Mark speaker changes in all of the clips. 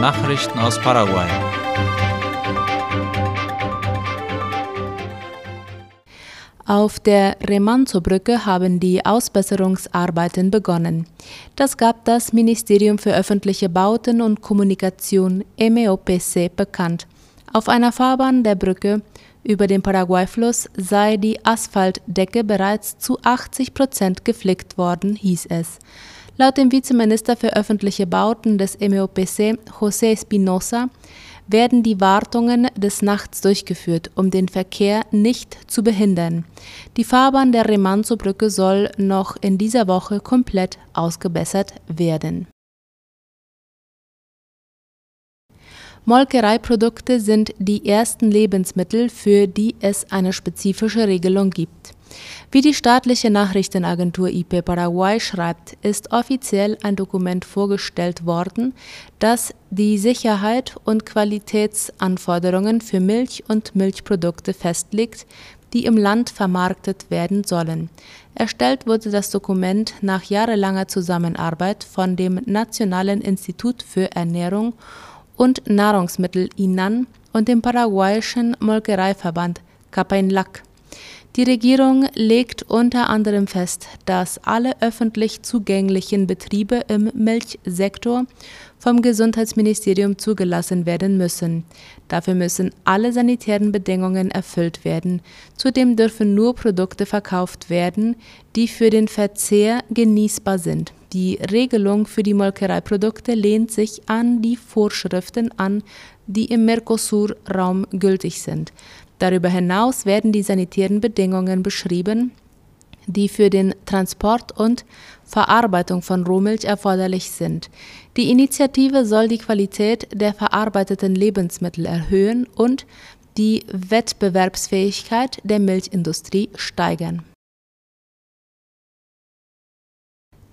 Speaker 1: Nachrichten aus Paraguay.
Speaker 2: Auf der Remanzo-Brücke haben die Ausbesserungsarbeiten begonnen. Das gab das Ministerium für öffentliche Bauten und Kommunikation MEOPC bekannt. Auf einer Fahrbahn der Brücke über den Paraguay-Fluss sei die Asphaltdecke bereits zu 80 Prozent geflickt worden, hieß es. Laut dem Vizeminister für öffentliche Bauten des MEOPC, José Espinosa, werden die Wartungen des Nachts durchgeführt, um den Verkehr nicht zu behindern. Die Fahrbahn der Remanzo-Brücke soll noch in dieser Woche komplett ausgebessert werden. Molkereiprodukte sind die ersten Lebensmittel, für die es eine spezifische Regelung gibt. Wie die staatliche Nachrichtenagentur IP Paraguay schreibt, ist offiziell ein Dokument vorgestellt worden, das die Sicherheit und Qualitätsanforderungen für Milch und Milchprodukte festlegt, die im Land vermarktet werden sollen. Erstellt wurde das Dokument nach jahrelanger Zusammenarbeit von dem Nationalen Institut für Ernährung und Nahrungsmittel INAN und dem paraguayischen Molkereiverband Capainlac. Die Regierung legt unter anderem fest, dass alle öffentlich zugänglichen Betriebe im Milchsektor vom Gesundheitsministerium zugelassen werden müssen. Dafür müssen alle sanitären Bedingungen erfüllt werden. Zudem dürfen nur Produkte verkauft werden, die für den Verzehr genießbar sind. Die Regelung für die Molkereiprodukte lehnt sich an die Vorschriften an, die im Mercosur-Raum gültig sind. Darüber hinaus werden die sanitären Bedingungen beschrieben, die für den Transport und Verarbeitung von Rohmilch erforderlich sind. Die Initiative soll die Qualität der verarbeiteten Lebensmittel erhöhen und die Wettbewerbsfähigkeit der Milchindustrie steigern.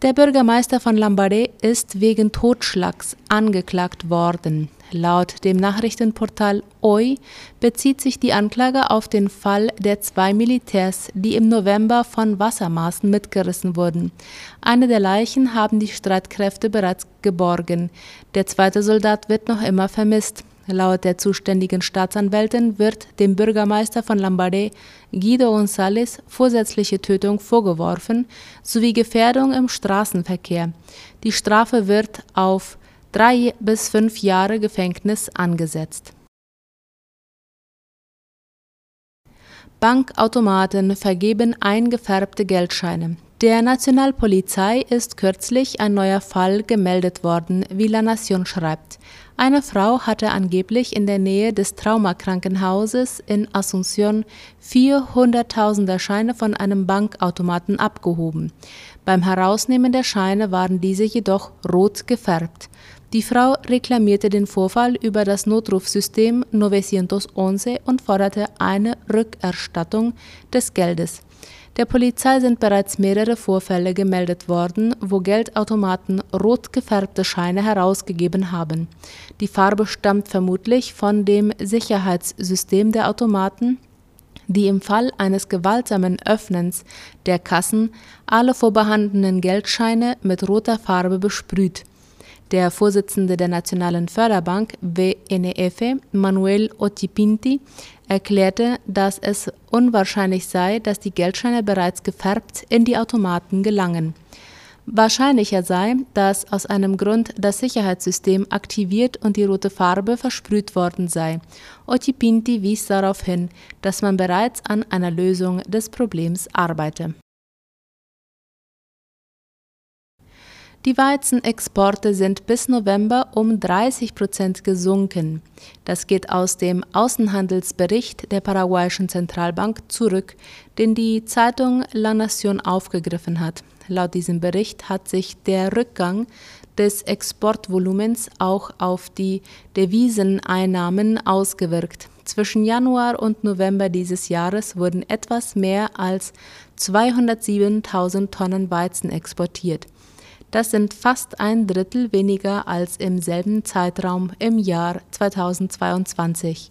Speaker 2: Der Bürgermeister von Lambaret ist wegen Totschlags angeklagt worden. Laut dem Nachrichtenportal OI bezieht sich die Anklage auf den Fall der zwei Militärs, die im November von Wassermaßen mitgerissen wurden. Eine der Leichen haben die Streitkräfte bereits geborgen. Der zweite Soldat wird noch immer vermisst. Laut der zuständigen Staatsanwältin wird dem Bürgermeister von Lambaret, Guido González, vorsätzliche Tötung vorgeworfen sowie Gefährdung im Straßenverkehr. Die Strafe wird auf drei bis fünf Jahre Gefängnis angesetzt. Bankautomaten vergeben eingefärbte Geldscheine. Der Nationalpolizei ist kürzlich ein neuer Fall gemeldet worden, wie La Nation schreibt. Eine Frau hatte angeblich in der Nähe des Traumakrankenhauses in Asunción 400.000er Scheine von einem Bankautomaten abgehoben. Beim Herausnehmen der Scheine waren diese jedoch rot gefärbt. Die Frau reklamierte den Vorfall über das Notrufsystem 911 und forderte eine Rückerstattung des Geldes. Der Polizei sind bereits mehrere Vorfälle gemeldet worden, wo Geldautomaten rot gefärbte Scheine herausgegeben haben. Die Farbe stammt vermutlich von dem Sicherheitssystem der Automaten, die im Fall eines gewaltsamen Öffnens der Kassen alle vorbehandenen Geldscheine mit roter Farbe besprüht. Der Vorsitzende der Nationalen Förderbank WNEF, Manuel Otipinti, erklärte, dass es unwahrscheinlich sei, dass die Geldscheine bereits gefärbt in die Automaten gelangen. Wahrscheinlicher sei, dass aus einem Grund das Sicherheitssystem aktiviert und die rote Farbe versprüht worden sei. Otipinti wies darauf hin, dass man bereits an einer Lösung des Problems arbeite. Die Weizenexporte sind bis November um 30 Prozent gesunken. Das geht aus dem Außenhandelsbericht der paraguayischen Zentralbank zurück, den die Zeitung La Nación aufgegriffen hat. Laut diesem Bericht hat sich der Rückgang des Exportvolumens auch auf die Deviseneinnahmen ausgewirkt. Zwischen Januar und November dieses Jahres wurden etwas mehr als 207.000 Tonnen Weizen exportiert. Das sind fast ein Drittel weniger als im selben Zeitraum im Jahr 2022.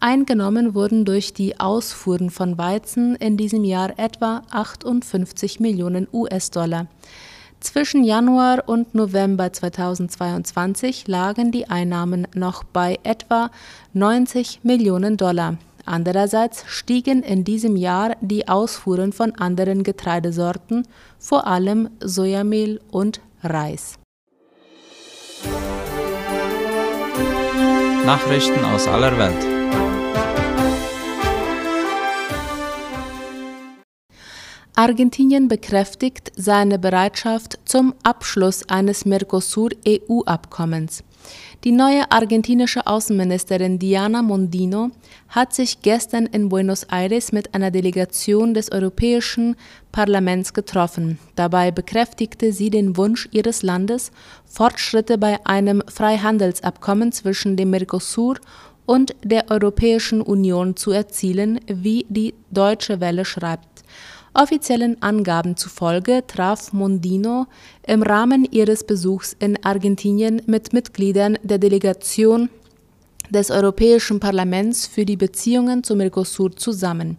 Speaker 2: Eingenommen wurden durch die Ausfuhren von Weizen in diesem Jahr etwa 58 Millionen US-Dollar. Zwischen Januar und November 2022 lagen die Einnahmen noch bei etwa 90 Millionen Dollar. Andererseits stiegen in diesem Jahr die Ausfuhren von anderen Getreidesorten, vor allem Sojamehl und Reis.
Speaker 1: Nachrichten aus aller Welt.
Speaker 2: Argentinien bekräftigt seine Bereitschaft zum Abschluss eines Mercosur-EU-Abkommens. Die neue argentinische Außenministerin Diana Mondino hat sich gestern in Buenos Aires mit einer Delegation des Europäischen Parlaments getroffen. Dabei bekräftigte sie den Wunsch ihres Landes, Fortschritte bei einem Freihandelsabkommen zwischen dem Mercosur und der Europäischen Union zu erzielen, wie die Deutsche Welle schreibt. Offiziellen Angaben zufolge traf Mondino im Rahmen ihres Besuchs in Argentinien mit Mitgliedern der Delegation des Europäischen Parlaments für die Beziehungen zu Mercosur zusammen.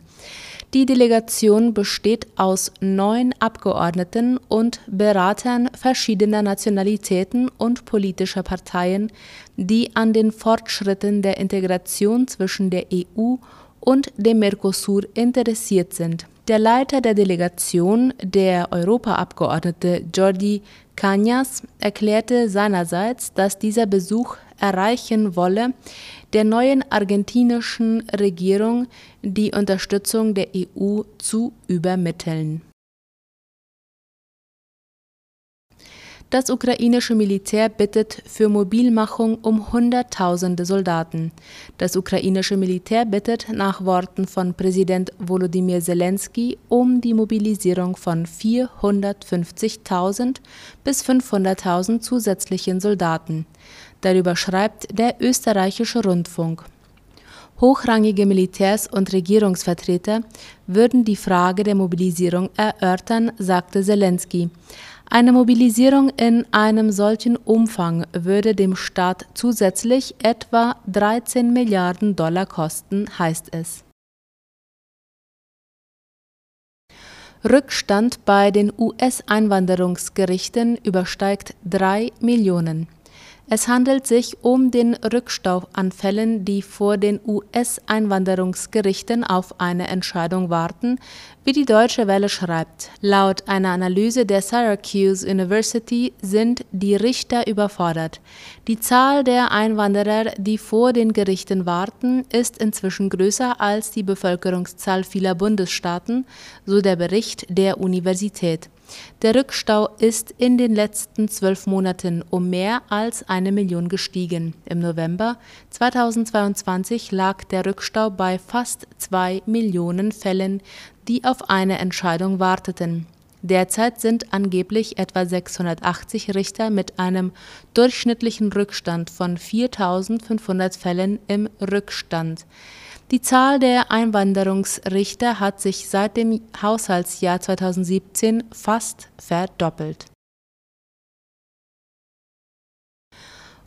Speaker 2: Die Delegation besteht aus neun Abgeordneten und Beratern verschiedener Nationalitäten und politischer Parteien, die an den Fortschritten der Integration zwischen der EU und dem Mercosur interessiert sind. Der Leiter der Delegation, der Europaabgeordnete Jordi Cañas, erklärte seinerseits, dass dieser Besuch erreichen wolle, der neuen argentinischen Regierung die Unterstützung der EU zu übermitteln Das ukrainische Militär bittet für Mobilmachung um Hunderttausende Soldaten. Das ukrainische Militär bittet nach Worten von Präsident Volodymyr Zelensky um die Mobilisierung von 450.000 bis 500.000 zusätzlichen Soldaten. Darüber schreibt der österreichische Rundfunk. Hochrangige Militärs und Regierungsvertreter würden die Frage der Mobilisierung erörtern, sagte Zelensky. Eine Mobilisierung in einem solchen Umfang würde dem Staat zusätzlich etwa 13 Milliarden Dollar kosten, heißt es. Rückstand bei den US-Einwanderungsgerichten übersteigt 3 Millionen. Es handelt sich um den Rückstau an Fällen, die vor den US-Einwanderungsgerichten auf eine Entscheidung warten, wie die Deutsche Welle schreibt. Laut einer Analyse der Syracuse University sind die Richter überfordert. Die Zahl der Einwanderer, die vor den Gerichten warten, ist inzwischen größer als die Bevölkerungszahl vieler Bundesstaaten, so der Bericht der Universität. Der Rückstau ist in den letzten zwölf Monaten um mehr als eine Million gestiegen. Im November 2022 lag der Rückstau bei fast zwei Millionen Fällen, die auf eine Entscheidung warteten. Derzeit sind angeblich etwa 680 Richter mit einem durchschnittlichen Rückstand von 4500 Fällen im Rückstand. Die Zahl der Einwanderungsrichter hat sich seit dem Haushaltsjahr 2017 fast verdoppelt.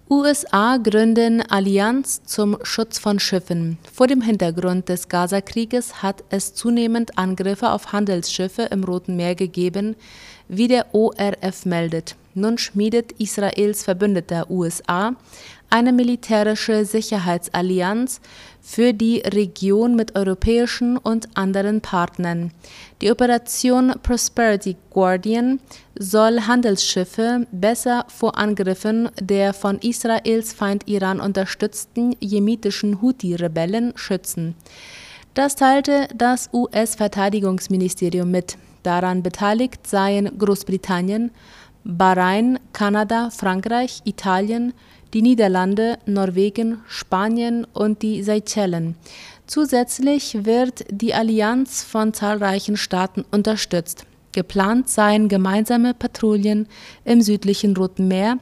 Speaker 2: USA gründen Allianz zum Schutz von Schiffen. Vor dem Hintergrund des Gazakrieges hat es zunehmend Angriffe auf Handelsschiffe im Roten Meer gegeben, wie der ORF meldet. Nun schmiedet Israels Verbündeter USA eine militärische Sicherheitsallianz für die Region mit europäischen und anderen Partnern. Die Operation Prosperity Guardian soll Handelsschiffe besser vor Angriffen der von Israels Feind Iran unterstützten jemitischen Houthi-Rebellen schützen. Das teilte das US-Verteidigungsministerium mit. Daran beteiligt seien Großbritannien, Bahrain, Kanada, Frankreich, Italien, die Niederlande, Norwegen, Spanien und die Seychellen. Zusätzlich wird die Allianz von zahlreichen Staaten unterstützt. Geplant seien gemeinsame Patrouillen im südlichen Roten Meer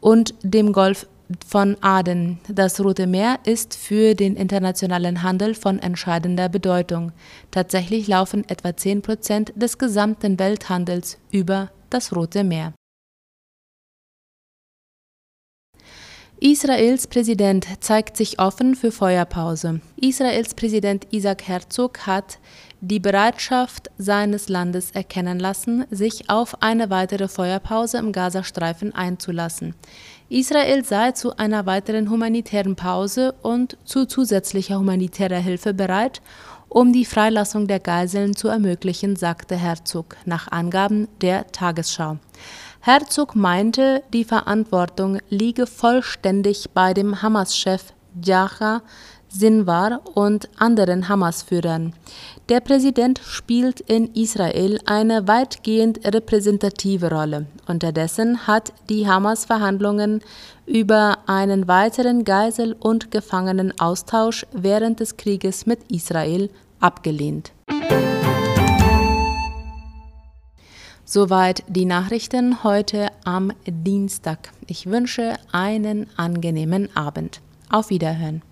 Speaker 2: und dem Golf von Aden. Das Rote Meer ist für den internationalen Handel von entscheidender Bedeutung. Tatsächlich laufen etwa 10 Prozent des gesamten Welthandels über das Rote Meer. Israels Präsident zeigt sich offen für Feuerpause. Israels Präsident Isaac Herzog hat die Bereitschaft seines Landes erkennen lassen, sich auf eine weitere Feuerpause im Gazastreifen einzulassen. Israel sei zu einer weiteren humanitären Pause und zu zusätzlicher humanitärer Hilfe bereit, um die Freilassung der Geiseln zu ermöglichen, sagte Herzog nach Angaben der Tagesschau. Herzog meinte, die Verantwortung liege vollständig bei dem Hamas-Chef Yahya Sinwar und anderen Hamas-Führern. Der Präsident spielt in Israel eine weitgehend repräsentative Rolle. Unterdessen hat die Hamas Verhandlungen über einen weiteren Geisel- und Gefangenenaustausch während des Krieges mit Israel abgelehnt. Soweit die Nachrichten heute am Dienstag. Ich wünsche einen angenehmen Abend. Auf Wiederhören.